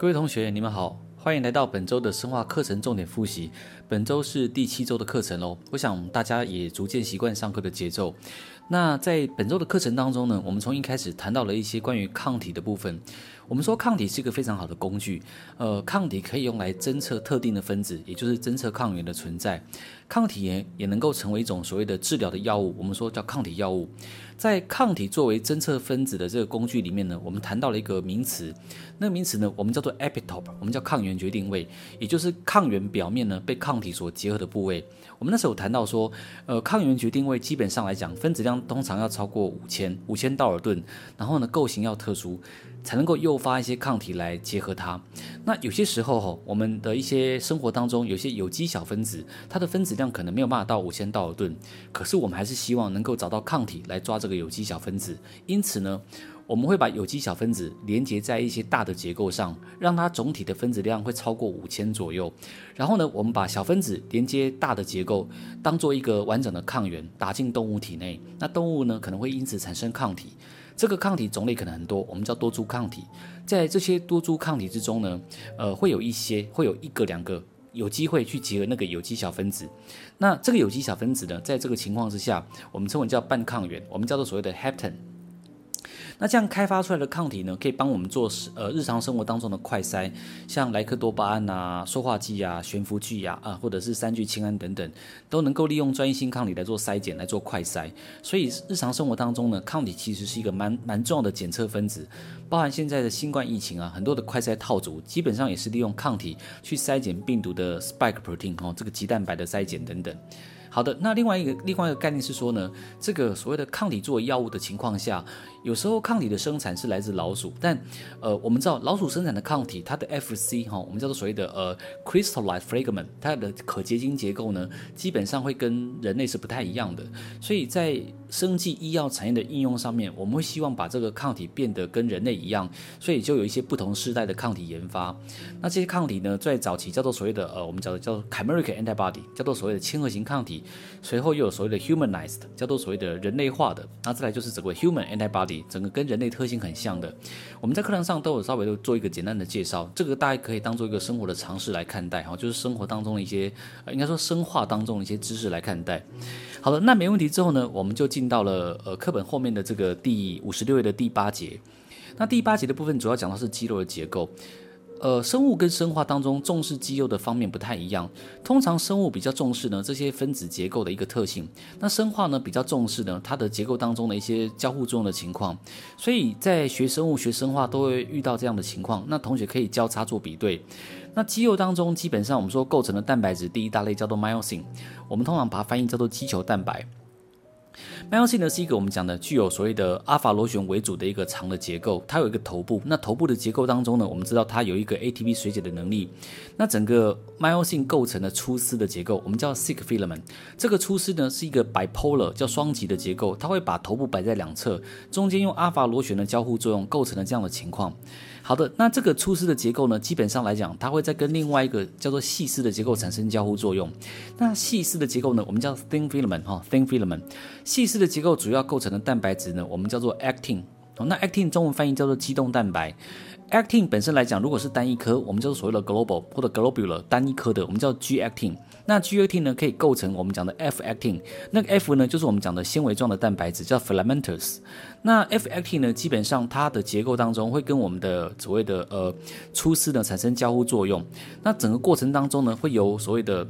各位同学，你们好，欢迎来到本周的生化课程重点复习。本周是第七周的课程喽，我想大家也逐渐习惯上课的节奏。那在本周的课程当中呢，我们从一开始谈到了一些关于抗体的部分。我们说抗体是一个非常好的工具，呃，抗体可以用来侦测特定的分子，也就是侦测抗原的存在。抗体也也能够成为一种所谓的治疗的药物，我们说叫抗体药物。在抗体作为侦测分子的这个工具里面呢，我们谈到了一个名词，那个名词呢，我们叫做 epitope，我们叫抗原决定位，也就是抗原表面呢被抗体所结合的部位。我们那时候谈到说，呃，抗原决定位基本上来讲，分子量通常要超过五千五千道尔顿，然后呢，构型要特殊，才能够诱发一些抗体来结合它。那有些时候，我们的一些生活当中，有些有机小分子，它的分子量可能没有办法到五千道尔顿，可是我们还是希望能够找到抗体来抓这个有机小分子。因此呢，我们会把有机小分子连接在一些大的结构上，让它总体的分子量会超过五千左右。然后呢，我们把小分子连接大的结构，当做一个完整的抗原打进动物体内。那动物呢，可能会因此产生抗体。这个抗体种类可能很多，我们叫多株抗体。在这些多株抗体之中呢，呃，会有一些，会有一个两个有机会去结合那个有机小分子。那这个有机小分子呢，在这个情况之下，我们称为叫半抗原，我们叫做所谓的 hapten。那这样开发出来的抗体呢，可以帮我们做呃日常生活当中的快筛，像莱克多巴胺啊、塑化剂啊、悬浮剂啊啊，或者是三聚氰胺等等，都能够利用专一性抗体来做筛检、来做快筛。所以日常生活当中呢，抗体其实是一个蛮蛮重要的检测分子。包含现在的新冠疫情啊，很多的快筛套组基本上也是利用抗体去筛检病毒的 spike protein 哦，这个棘蛋白的筛检等等。好的，那另外一个另外一个概念是说呢，这个所谓的抗体作为药物的情况下，有时候抗体的生产是来自老鼠，但呃，我们知道老鼠生产的抗体，它的 Fc 哈、哦，我们叫做所谓的呃 crystallized fragment，它的可结晶结构呢，基本上会跟人类是不太一样的，所以在生技医药产业的应用上面，我们会希望把这个抗体变得跟人类一样，所以就有一些不同世代的抗体研发。那这些抗体呢，在早期叫做所谓的呃，我们叫做叫做 chimeric antibody，叫做所谓的亲和型抗体。随后又有所谓的 humanized，叫做所谓的人类化的。那再来就是整个 human antibody，整个跟人类特性很像的。我们在课堂上都有稍微都做一个简单的介绍，这个大家可以当做一个生活的常识来看待哈，就是生活当中的一些，应该说生化当中的一些知识来看待。好了，那没问题之后呢，我们就进到了呃课本后面的这个第五十六页的第八节。那第八节的部分主要讲到是肌肉的结构。呃，生物跟生化当中重视肌肉的方面不太一样。通常生物比较重视呢这些分子结构的一个特性，那生化呢比较重视呢它的结构当中的一些交互作用的情况。所以在学生物学生化都会遇到这样的情况。那同学可以交叉做比对。那肌肉当中基本上我们说构成的蛋白质第一大类叫做 myosin，我们通常把它翻译叫做肌球蛋白。Myosin 呢是一个我们讲的具有所谓的阿法螺旋为主的一个长的结构，它有一个头部。那头部的结构当中呢，我们知道它有一个 ATP 水解的能力。那整个 Myosin 构成的粗丝的结构，我们叫 sick filament。这个粗丝呢是一个 bipolar 叫双极的结构，它会把头部摆在两侧，中间用阿法螺旋的交互作用构成了这样的情况。好的，那这个粗丝的结构呢，基本上来讲，它会在跟另外一个叫做细丝的结构产生交互作用。那细丝的结构呢，我们叫 thin filament 哈，thin filament。细丝的结构主要构成的蛋白质呢，我们叫做 actin。哦，那 actin 中文翻译叫做肌动蛋白。Actin 本身来讲，如果是单一颗，我们叫做所谓的 global 或者 globular 单一颗的，我们叫 G actin。那 G actin 呢，可以构成我们讲的 F actin。那个 F 呢，就是我们讲的纤维状的蛋白质，叫 filamentous。那 F actin 呢，基本上它的结构当中会跟我们的所谓的呃粗丝呢产生交互作用。那整个过程当中呢，会有所谓的。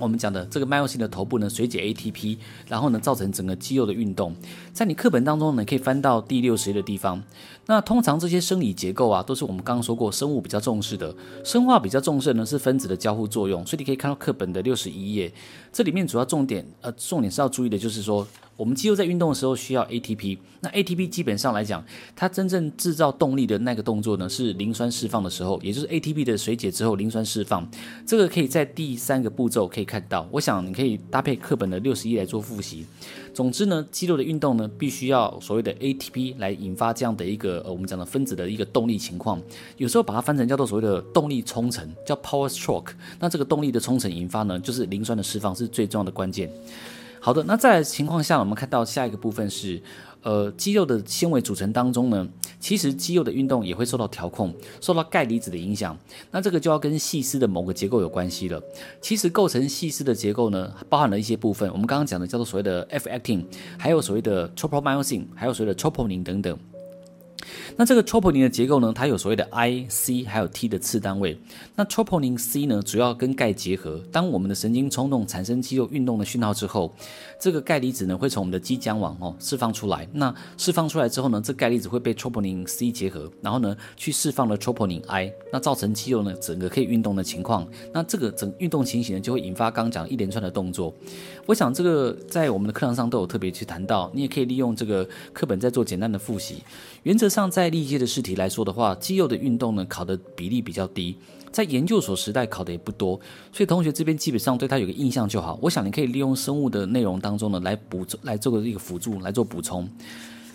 我们讲的这个 myosin 的头部呢，水解 ATP，然后呢，造成整个肌肉的运动。在你课本当中呢，可以翻到第六十页的地方。那通常这些生理结构啊，都是我们刚刚说过，生物比较重视的，生化比较重视的呢是分子的交互作用。所以你可以看到课本的六十一页，这里面主要重点，呃，重点是要注意的就是说。我们肌肉在运动的时候需要 ATP，那 ATP 基本上来讲，它真正制造动力的那个动作呢，是磷酸释放的时候，也就是 ATP 的水解之后磷酸释放。这个可以在第三个步骤可以看到。我想你可以搭配课本的六十一来做复习。总之呢，肌肉的运动呢，必须要所谓的 ATP 来引发这样的一个呃，我们讲的分子的一个动力情况。有时候把它翻成叫做所谓的动力冲程，叫 power stroke。那这个动力的冲程引发呢，就是磷酸的释放是最重要的关键。好的，那在情况下，我们看到下一个部分是，呃，肌肉的纤维组成当中呢，其实肌肉的运动也会受到调控，受到钙离子的影响。那这个就要跟细丝的某个结构有关系了。其实构成细丝的结构呢，包含了一些部分，我们刚刚讲的叫做所谓的 F-actin，还有所谓的 tropomyosin，还有所谓的 troponin 等等。那这个 troponin 的结构呢，它有所谓的 I、C 还有 T 的次单位。那 troponin C 呢，主要跟钙结合。当我们的神经冲动产生肌肉运动的讯号之后，这个钙离子呢会从我们的肌浆网哦释放出来。那释放出来之后呢，这钙离子会被 troponin C 结合，然后呢去释放了 troponin I，那造成肌肉呢整个可以运动的情况。那这个整运动情形呢就会引发刚讲一连串的动作。我想这个在我们的课堂上都有特别去谈到，你也可以利用这个课本在做简单的复习。原则上，在历届的试题来说的话，肌肉的运动呢考的比例比较低，在研究所时代考的也不多，所以同学这边基本上对他有个印象就好。我想你可以利用生物的内容当中呢来补来做个一个辅助来做补充。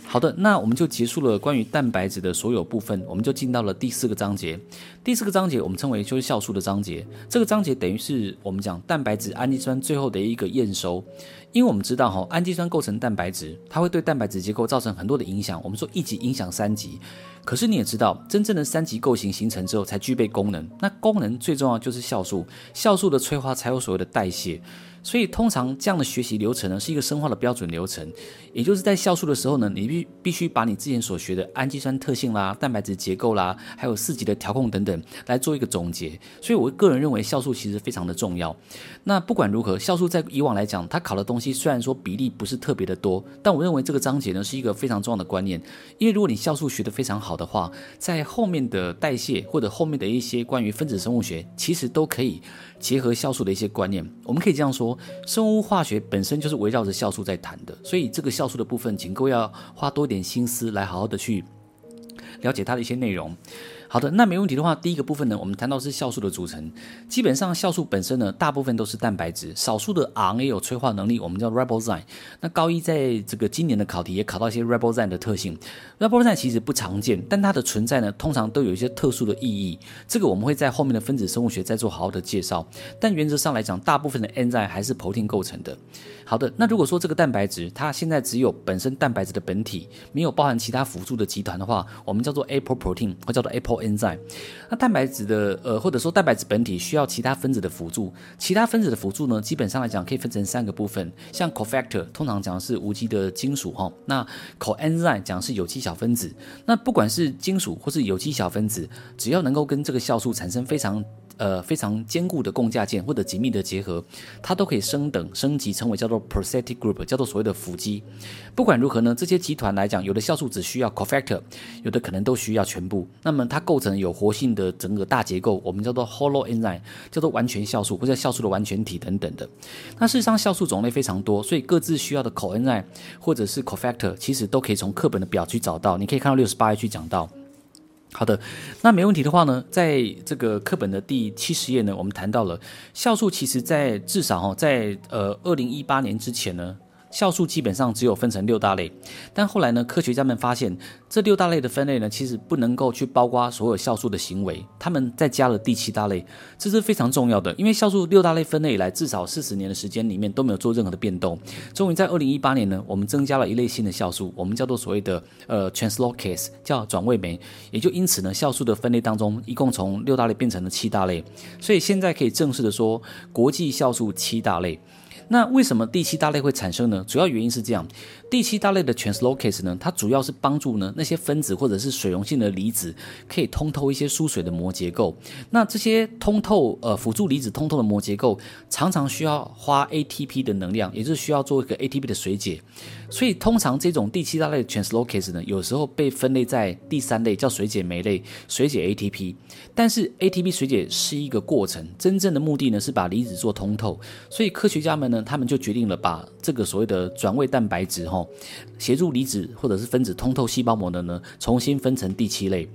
好的，那我们就结束了关于蛋白质的所有部分，我们就进到了第四个章节。第四个章节我们称为就是酵素的章节，这个章节等于是我们讲蛋白质氨基酸最后的一个验收。因为我们知道哈，氨基酸构成蛋白质，它会对蛋白质结构造成很多的影响。我们说一级影响三级，可是你也知道，真正的三级构型形成之后才具备功能。那功能最重要就是酵素，酵素的催化才有所谓的代谢。所以通常这样的学习流程呢，是一个生化的标准流程，也就是在酵素的时候呢，你必必须把你之前所学的氨基酸特性啦、蛋白质结构啦，还有四级的调控等等来做一个总结。所以我个人认为酵素其实非常的重要。那不管如何，酵素在以往来讲，它考的东西虽然说比例不是特别的多，但我认为这个章节呢是一个非常重要的观念。因为如果你酵素学得非常好的话，在后面的代谢或者后面的一些关于分子生物学，其实都可以结合酵素的一些观念。我们可以这样说。生物化学本身就是围绕着酵素在谈的，所以这个酵素的部分，请各位要花多一点心思来好好的去了解它的一些内容。好的，那没问题的话，第一个部分呢，我们谈到是酵素的组成。基本上，酵素本身呢，大部分都是蛋白质，少数的 RNA 有催化能力，我们叫 ribozyme。那高一在这个今年的考题也考到一些 ribozyme 的特性。ribozyme 其实不常见，但它的存在呢，通常都有一些特殊的意义。这个我们会在后面的分子生物学再做好好的介绍。但原则上来讲，大部分的 enzyme 还是 protein 构成的。好的，那如果说这个蛋白质它现在只有本身蛋白质的本体，没有包含其他辅助的集团的话，我们叫做 apoprotein 或叫做 apo enzyme，。那蛋白质的呃或者说蛋白质本体需要其他分子的辅助，其他分子的辅助呢，基本上来讲可以分成三个部分，像 cofactor 通常讲的是无机的金属哈，那 coenzyme 讲的是有机小分子。那不管是金属或是有机小分子，只要能够跟这个酵素产生非常呃，非常坚固的共价键或者紧密的结合，它都可以升等升级成为叫做 prosthetic group，叫做所谓的辅基。不管如何呢，这些集团来讲，有的酵素只需要 cofactor，有的可能都需要全部。那么它构成有活性的整个大结构，我们叫做 hollow enzyme，叫做完全酵素或者酵素的完全体等等的。那事实上酵素种类非常多，所以各自需要的 coenzyme 或者是 cofactor，其实都可以从课本的表去找到。你可以看到六十八页去讲到。好的，那没问题的话呢，在这个课本的第七十页呢，我们谈到了酵素，其实在至少哈，在呃二零一八年之前呢。酵素基本上只有分成六大类，但后来呢，科学家们发现这六大类的分类呢，其实不能够去包括所有酵素的行为，他们再加了第七大类，这是非常重要的，因为酵素六大类分类以来至少四十年的时间里面都没有做任何的变动，终于在二零一八年呢，我们增加了一类新的酵素，我们叫做所谓的呃 translocase，叫转位酶，也就因此呢，酵素的分类当中一共从六大类变成了七大类，所以现在可以正式的说国际酵素七大类。那为什么第七大类会产生呢？主要原因是这样。第七大类的 translocase 呢，它主要是帮助呢那些分子或者是水溶性的离子可以通透一些疏水的膜结构。那这些通透呃辅助离子通透的膜结构，常常需要花 ATP 的能量，也就是需要做一个 ATP 的水解。所以通常这种第七大类的 translocase 呢，有时候被分类在第三类，叫水解酶类，水解 ATP。但是 ATP 水解是一个过程，真正的目的呢是把离子做通透。所以科学家们呢，他们就决定了把这个所谓的转位蛋白质哈。协助离子或者是分子通透细胞膜的呢，重新分成第七类，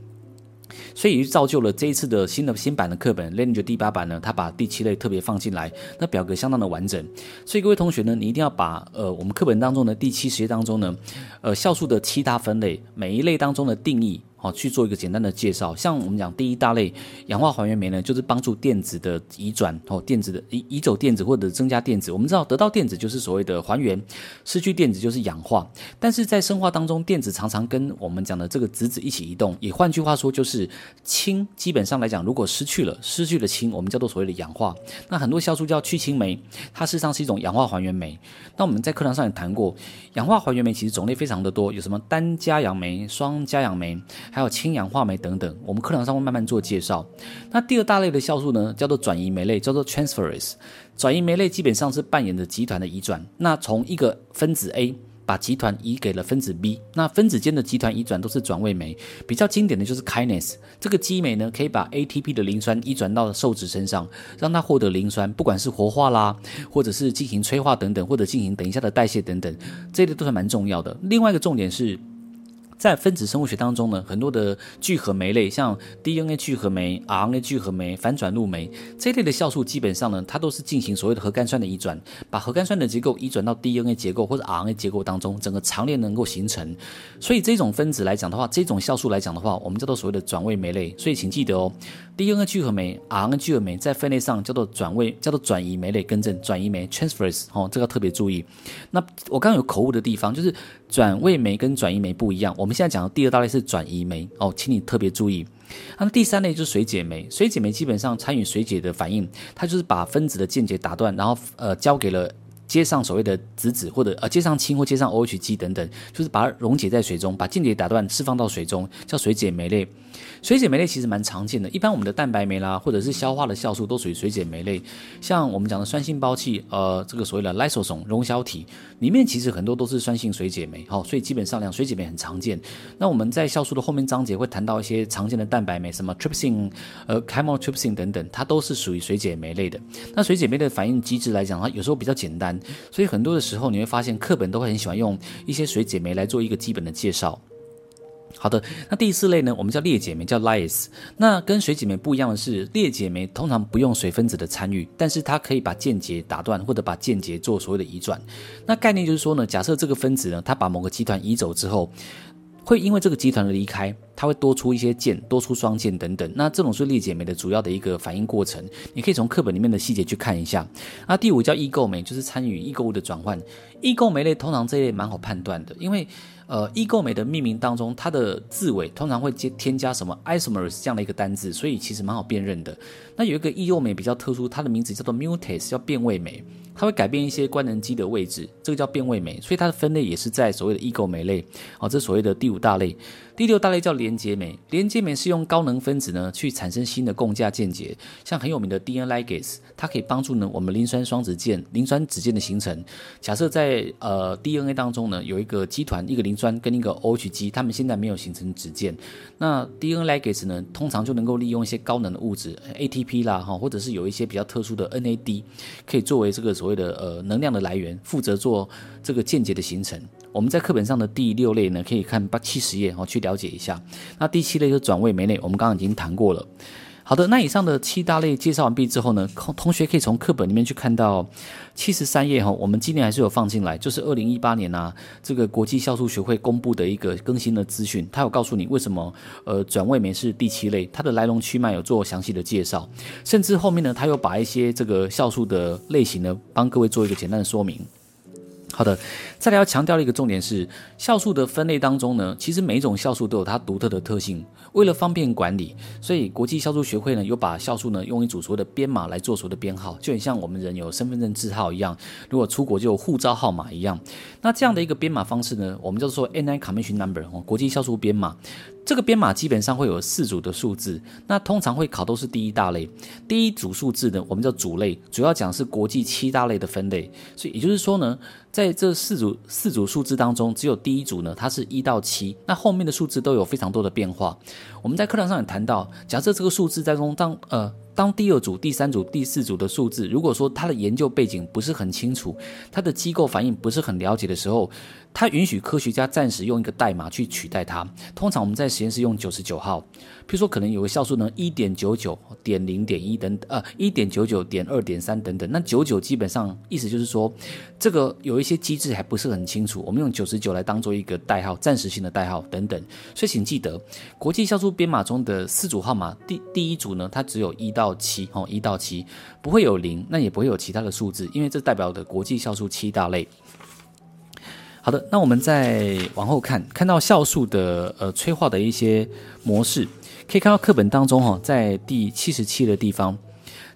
所以就造就了这一次的新的新版的课本 Lineage 第八版呢，它把第七类特别放进来，那表格相当的完整。所以各位同学呢，你一定要把呃我们课本当中的第七十页当中呢，呃酵素的七大分类，每一类当中的定义。好去做一个简单的介绍。像我们讲第一大类氧化还原酶呢，就是帮助电子的移转哦，电子的移移走电子或者增加电子。我们知道得到电子就是所谓的还原，失去电子就是氧化。但是在生化当中，电子常常跟我们讲的这个质子一起移动，也换句话说就是氢。基本上来讲，如果失去了失去了氢，我们叫做所谓的氧化。那很多酵素叫去氢酶，它事实上是一种氧化还原酶。那我们在课堂上也谈过，氧化还原酶其实种类非常的多，有什么单加氧酶、双加氧酶，还有氢氧化酶等等。我们课堂上会慢慢做介绍。那第二大类的酵素呢，叫做转移酶类，叫做 transferase。转移酶类基本上是扮演着集团的移转。那从一个分子 A。把集团移给了分子 B，那分子间的集团移转都是转位酶，比较经典的就是 kinase。这个基酶呢，可以把 ATP 的磷酸移转到受质身上，让它获得磷酸，不管是活化啦，或者是进行催化等等，或者进行等一下的代谢等等，这类都是蛮重要的。另外一个重点是。在分子生物学当中呢，很多的聚合酶类，像 DNA 聚合酶、RNA 聚合酶、反转录酶这一类的酵素，基本上呢，它都是进行所谓的核苷酸的移转，把核苷酸的结构移转到 DNA 结构或者 RNA 结构当中，整个长链能够形成。所以这种分子来讲的话，这种酵素来讲的话，我们叫做所谓的转位酶类。所以请记得哦，DNA 聚合酶、RNA 聚合酶在分类上叫做转位，叫做转移酶类，更正转移酶 transferase 哦，这个要特别注意。那我刚刚有口误的地方就是。转位酶跟转移酶不一样，我们现在讲的第二大类是转移酶。哦，请你特别注意。那么第三类就是水解酶，水解酶基本上参与水解的反应，它就是把分子的间接打断，然后呃交给了接上所谓的子子或者呃接上氢或接上 OH 基等等，就是把它溶解在水中，把键结打断释放到水中，叫水解酶类。水解酶类其实蛮常见的，一般我们的蛋白酶啦，或者是消化的酵素都属于水解酶类。像我们讲的酸性胞器，呃，这个所谓的 lysosome 溶销体里面其实很多都是酸性水解酶，好，所以基本上讲水解酶很常见。那我们在酵素的后面章节会谈到一些常见的蛋白酶，什么 trypsin、呃 chymotrypsin 等等，它都是属于水解酶类的。那水解酶的反应机制来讲，它有时候比较简单，所以很多的时候你会发现课本都会很喜欢用一些水解酶来做一个基本的介绍。好的，那第四类呢，我们叫裂解酶，叫 lyase。那跟水解酶不一样的是，裂解酶通常不用水分子的参与，但是它可以把键结打断，或者把键结做所谓的移转。那概念就是说呢，假设这个分子呢，它把某个集团移走之后，会因为这个集团的离开，它会多出一些键，多出双键等等。那这种是裂解酶的主要的一个反应过程，你可以从课本里面的细节去看一下。那第五叫异构酶，就是参与异构物的转换。异构酶类通常这一类蛮好判断的，因为。呃，异构酶的命名当中，它的字尾通常会接添加什么 isomers 这样的一个单字，所以其实蛮好辨认的。那有一个异构酶比较特殊，它的名字叫做 mutase，叫变位酶，它会改变一些官能基的位置，这个叫变位酶，所以它的分类也是在所谓的异构酶类。哦，这所谓的第五大类。第六大类叫连接酶，连接酶是用高能分子呢去产生新的共价键结，像很有名的 DNA ligase，它可以帮助呢我们磷酸双子键、磷酸酯键的形成。假设在呃 DNA 当中呢有一个基团，一个磷酸跟一个 OH 基，它们现在没有形成酯键，那 DNA ligase 呢通常就能够利用一些高能的物质 ATP 啦哈，或者是有一些比较特殊的 NAD，可以作为这个所谓的呃能量的来源，负责做这个间接的形成。我们在课本上的第六类呢，可以看八七十页哦，去了解一下。那第七类就是转位酶类，我们刚刚已经谈过了。好的，那以上的七大类介绍完毕之后呢，同同学可以从课本里面去看到七十三页哈，我们今年还是有放进来，就是二零一八年啊，这个国际酵素学会公布的一个更新的资讯，它有告诉你为什么呃转位酶是第七类，它的来龙去脉有做详细的介绍，甚至后面呢，它又把一些这个酵素的类型呢，帮各位做一个简单的说明。好的，再来要强调的一个重点是，酵素的分类当中呢，其实每一种酵素都有它独特的特性。为了方便管理，所以国际酵素学会呢，有把酵素呢用一组所谓的编码来做所谓的编号，就很像我们人有身份证字号一样，如果出国就有护照号码一样。那这样的一个编码方式呢，我们叫做 NI Commission Number 哦，国际酵素编码。这个编码基本上会有四组的数字，那通常会考都是第一大类。第一组数字呢，我们叫主类，主要讲是国际七大类的分类。所以也就是说呢，在这四组四组数字当中，只有第一组呢，它是一到七，那后面的数字都有非常多的变化。我们在课堂上也谈到，假设这个数字在中当呃。当第二组、第三组、第四组的数字，如果说它的研究背景不是很清楚，它的机构反应不是很了解的时候，它允许科学家暂时用一个代码去取代它。通常我们在实验室用九十九号，如说可能有个酵素呢，一点九九点零点一等等，呃，一点九九点二点三等等。那九九基本上意思就是说，这个有一些机制还不是很清楚，我们用九十九来当做一个代号，暂时性的代号等等。所以请记得，国际酵素编码中的四组号码，第第一组呢，它只有一到七，哦，一到七，不会有零，那也不会有其他的数字，因为这代表的国际酵素七大类。好的，那我们再往后看，看到酵素的呃催化的一些模式，可以看到课本当中哈，在第七十七的地方，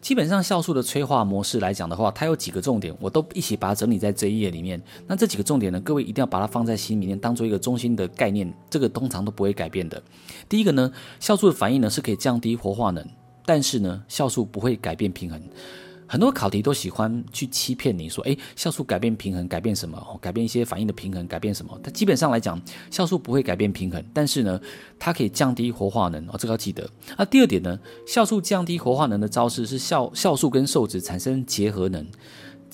基本上酵素的催化模式来讲的话，它有几个重点，我都一起把它整理在这一页里面。那这几个重点呢，各位一定要把它放在心里面，当做一个中心的概念，这个通常都不会改变的。第一个呢，酵素的反应呢是可以降低活化能，但是呢，酵素不会改变平衡。很多考题都喜欢去欺骗你说，哎，酵素改变平衡，改变什么？改变一些反应的平衡，改变什么？它基本上来讲，酵素不会改变平衡，但是呢，它可以降低活化能哦，这个要记得。那第二点呢，酵素降低活化能的招式是酵酵素跟受质产生结合能。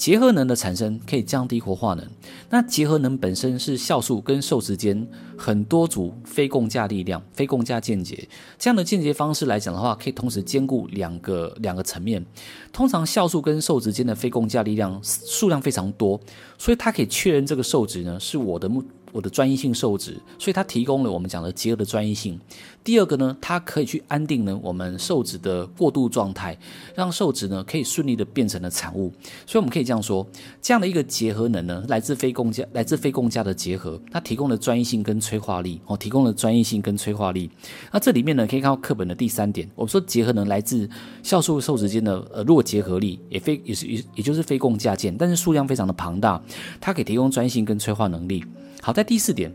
结合能的产生可以降低活化能。那结合能本身是酵素跟受质间很多组非共价力量、非共价间接这样的间接方式来讲的话，可以同时兼顾两个两个层面。通常酵素跟受质间的非共价力量数量非常多，所以它可以确认这个受质呢是我的目。我的专一性受质，所以它提供了我们讲的结合的专一性。第二个呢，它可以去安定呢我们受质的过渡状态，让受质呢可以顺利的变成了产物。所以我们可以这样说，这样的一个结合能呢，来自非共价，来自非共价的结合，它提供了专一性跟催化力哦，提供了专一性跟催化力。那这里面呢，可以看到课本的第三点，我们说结合能来自酵素受质间的呃弱结合力，也非也是也也就是非共价键，但是数量非常的庞大，它可以提供专一性跟催化能力。好，在第四点。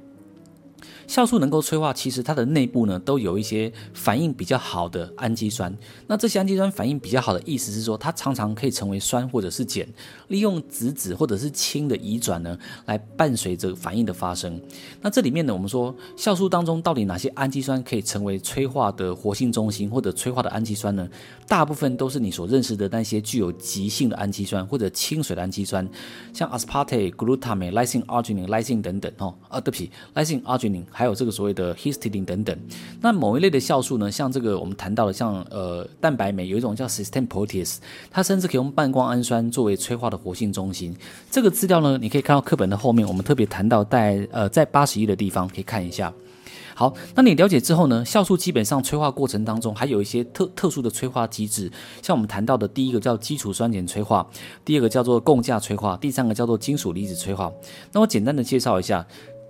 酵素能够催化，其实它的内部呢都有一些反应比较好的氨基酸。那这些氨基酸反应比较好的意思是说，它常常可以成为酸或者是碱，利用质子或者是氢的移转呢，来伴随着反应的发生。那这里面呢，我们说酵素当中到底哪些氨基酸可以成为催化的活性中心或者催化的氨基酸呢？大部分都是你所认识的那些具有极性的氨基酸或者亲水的氨基酸，像 aspartate、glutamate、lysine、arginine、lysine 等等哦。啊，对不起，lysine、arginine。还有这个所谓的 histidine 等等，那某一类的酵素呢，像这个我们谈到的像，呃蛋白酶有一种叫 s y s t e m p r o t e a s 它甚至可以用半胱氨酸作为催化的活性中心。这个资料呢，你可以看到课本的后面，我们特别谈到在呃在八十一的地方可以看一下。好，那你了解之后呢，酵素基本上催化过程当中还有一些特特殊的催化机制，像我们谈到的第一个叫基础酸碱催化，第二个叫做共价催化，第三个叫做金属离子催化。那我简单的介绍一下。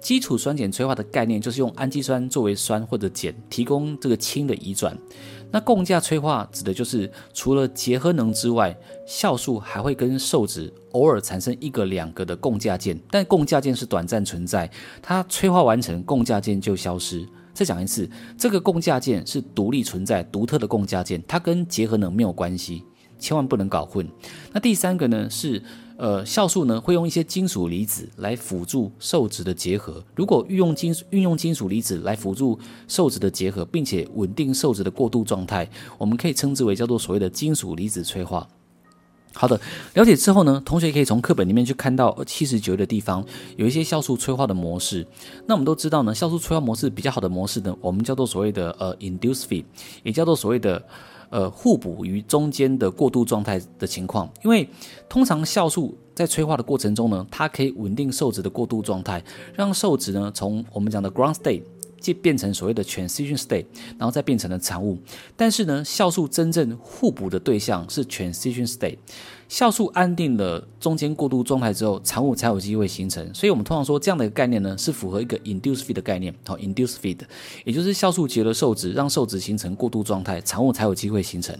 基础酸碱催化的概念就是用氨基酸作为酸或者碱，提供这个氢的移转。那共价催化指的就是除了结合能之外，酵素还会跟受质偶尔产生一个两个的共价键，但共价键是短暂存在，它催化完成，共价键就消失。再讲一次，这个共价键是独立存在、独特的共价键，它跟结合能没有关系，千万不能搞混。那第三个呢是。呃，酵素呢会用一些金属离子来辅助受质的结合。如果运用金运用金属离子来辅助受质的结合，并且稳定受质的过渡状态，我们可以称之为叫做所谓的金属离子催化。好的，了解之后呢，同学可以从课本里面去看到七十九页的地方有一些酵素催化的模式。那我们都知道呢，酵素催化模式比较好的模式呢，我们叫做所谓的呃 induce feed，也叫做所谓的。呃，互补于中间的过渡状态的情况，因为通常酵素在催化的过程中呢，它可以稳定受质的过渡状态，让受质呢从我们讲的 ground state 即变成所谓的 transition state，然后再变成了产物。但是呢，酵素真正互补的对象是 transition state。酵素安定了中间过渡状态之后，产物才有机会形成。所以，我们通常说这样的一个概念呢，是符合一个 induce feed 的概念。好 induce feed，也就是酵素结了受质，让受质形成过渡状态，产物才有机会形成。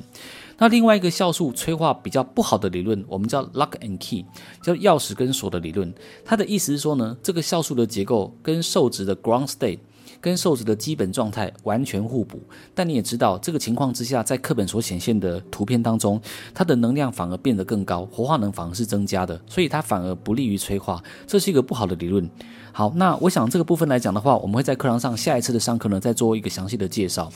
那另外一个酵素催化比较不好的理论，我们叫 lock and key，叫钥匙跟锁的理论。它的意思是说呢，这个酵素的结构跟受质的 ground state。跟瘦子的基本状态完全互补，但你也知道，这个情况之下，在课本所显现的图片当中，它的能量反而变得更高，活化能反而是增加的，所以它反而不利于催化，这是一个不好的理论。好，那我想这个部分来讲的话，我们会在课堂上下一次的上课呢，再做一个详细的介绍。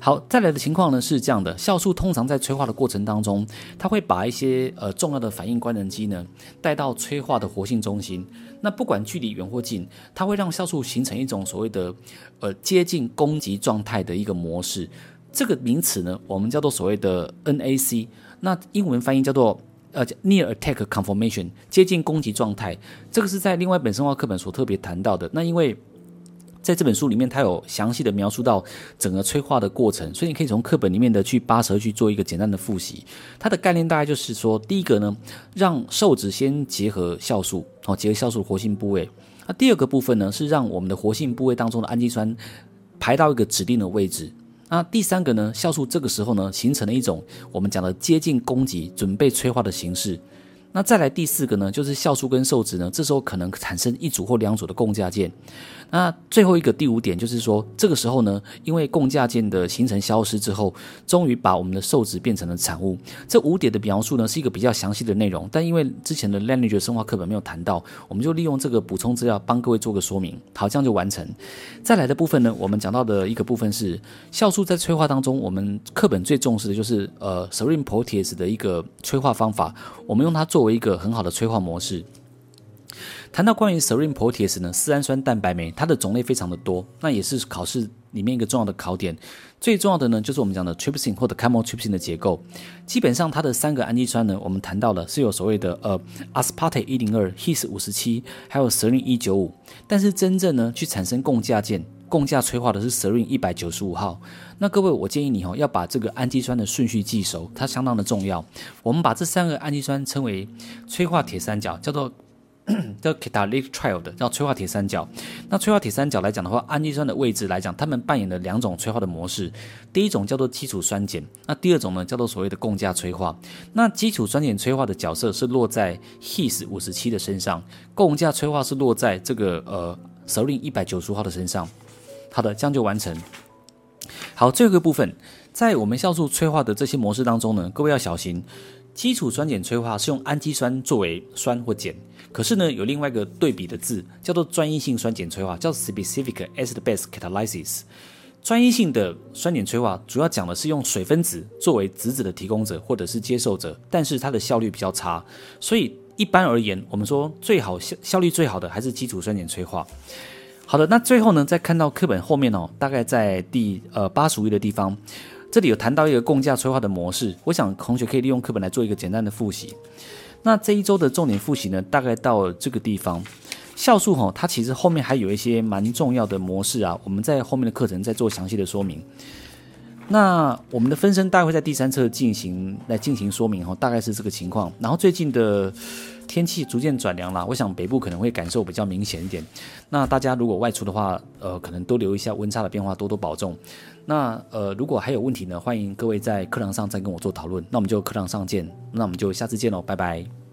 好，再来的情况呢是这样的，酵素通常在催化的过程当中，它会把一些呃重要的反应官能基呢带到催化的活性中心。那不管距离远或近，它会让酵素形成一种所谓的呃接近攻击状态的一个模式。这个名词呢，我们叫做所谓的 NAC。那英文翻译叫做呃 Near Attack Conformation，接近攻击状态。这个是在另外一本生化课本所特别谈到的。那因为在这本书里面，它有详细的描述到整个催化的过程，所以你可以从课本里面的去扒舌去做一个简单的复习。它的概念大概就是说，第一个呢，让受质先结合酵素，哦，结合酵素活性部位。那第二个部分呢，是让我们的活性部位当中的氨基酸排到一个指定的位置。那第三个呢，酵素这个时候呢，形成了一种我们讲的接近攻击、准备催化的形式。那再来第四个呢，就是酵素跟受质呢，这时候可能产生一组或两组的共价键。那最后一个第五点就是说，这个时候呢，因为共价键的形成消失之后，终于把我们的受质变成了产物。这五点的描述呢，是一个比较详细的内容，但因为之前的 Lineage 生化课本没有谈到，我们就利用这个补充资料帮各位做个说明。好，这样就完成。再来的部分呢，我们讲到的一个部分是酵素在催化当中，我们课本最重视的就是呃 Serine protease 的一个催化方法，我们用它做作为一个很好的催化模式。谈到关于 Serine p r o t e a s 呢，丝氨酸蛋白酶，它的种类非常的多，那也是考试里面一个重要的考点。最重要的呢，就是我们讲的 trypsin 或者 chymotrypsin 的结构。基本上它的三个氨基酸呢，我们谈到了是有所谓的呃 aspartate 一零二、his 五十七，还有 Serine 一九五。但是真正呢，去产生共价键、共价催化的是 Serine 一百九十五号。那各位，我建议你哦，要把这个氨基酸的顺序记熟，它相当的重要。我们把这三个氨基酸称为催化铁三角，叫做。叫 catalytic triad 叫催化铁三角。那催化铁三角来讲的话，氨基酸的位置来讲，它们扮演了两种催化的模式。第一种叫做基础酸碱，那第二种呢叫做所谓的共价催化。那基础酸碱催化的角色是落在 His 五十七的身上，共价催化是落在这个呃 Serine 一百九十五号的身上。好的，这样就完成。好，最后一个部分，在我们酵素催化的这些模式当中呢，各位要小心。基础酸碱催化是用氨基酸作为酸或碱，可是呢，有另外一个对比的字，叫做专一性酸碱催化，叫 specific acid-base catalysis。专一性的酸碱催化主要讲的是用水分子作为质子的提供者或者是接受者，但是它的效率比较差，所以一般而言，我们说最好效效率最好的还是基础酸碱催化。好的，那最后呢，再看到课本后面哦，大概在第呃八十页的地方。这里有谈到一个共价催化的模式，我想同学可以利用课本来做一个简单的复习。那这一周的重点复习呢，大概到这个地方。酵素哈，它其实后面还有一些蛮重要的模式啊，我们在后面的课程再做详细的说明。那我们的分身大概会在第三册进行来进行说明哈，大概是这个情况。然后最近的。天气逐渐转凉了，我想北部可能会感受比较明显一点。那大家如果外出的话，呃，可能多留意一下温差的变化，多多保重。那呃，如果还有问题呢，欢迎各位在课堂上再跟我做讨论。那我们就课堂上见，那我们就下次见喽，拜拜。